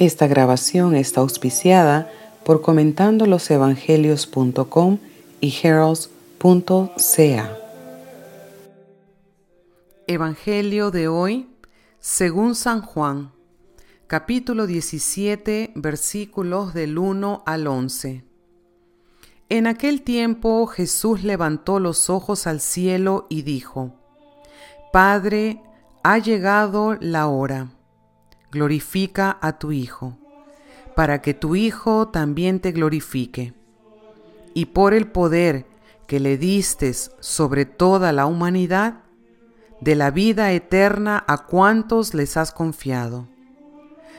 Esta grabación está auspiciada por comentandolosevangelios.com y heralds.ca. Evangelio de hoy, según San Juan, capítulo 17, versículos del 1 al 11. En aquel tiempo Jesús levantó los ojos al cielo y dijo, Padre, ha llegado la hora glorifica a tu Hijo, para que tu Hijo también te glorifique. Y por el poder que le distes sobre toda la humanidad, de la vida eterna a cuantos les has confiado.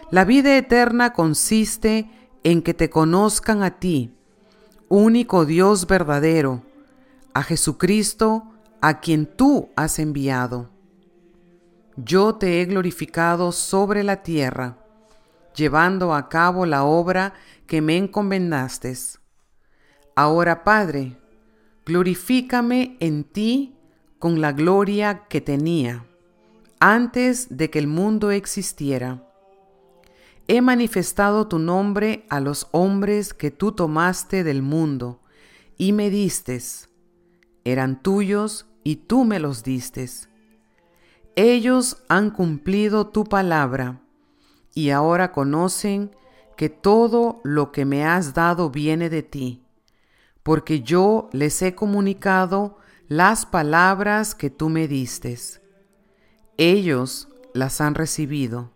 La vida eterna consiste en que te conozcan a ti, único Dios verdadero, a Jesucristo, a quien tú has enviado yo te he glorificado sobre la tierra, llevando a cabo la obra que me encomendaste. Ahora, Padre, glorifícame en ti con la gloria que tenía antes de que el mundo existiera. He manifestado tu nombre a los hombres que tú tomaste del mundo y me distes. Eran tuyos y tú me los distes ellos han cumplido tu palabra y ahora conocen que todo lo que me has dado viene de ti, porque yo les he comunicado las palabras que tú me diste. Ellos las han recibido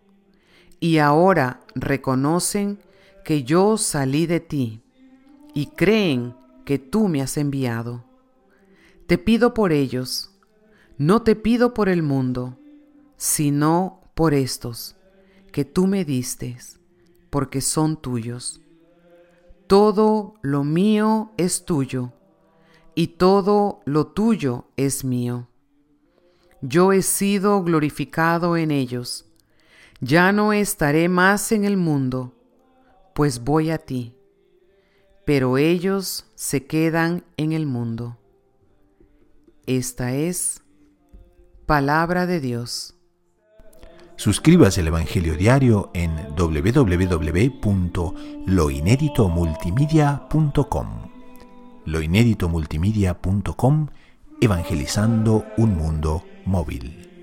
y ahora reconocen que yo salí de ti y creen que tú me has enviado. Te pido por ellos no te pido por el mundo, sino por estos que tú me diste, porque son tuyos. Todo lo mío es tuyo, y todo lo tuyo es mío. Yo he sido glorificado en ellos. Ya no estaré más en el mundo, pues voy a ti. Pero ellos se quedan en el mundo. Esta es Palabra de Dios. Suscríbase al Evangelio Diario en www.loineditomultimedia.com. Loineditomultimedia.com Evangelizando un mundo móvil.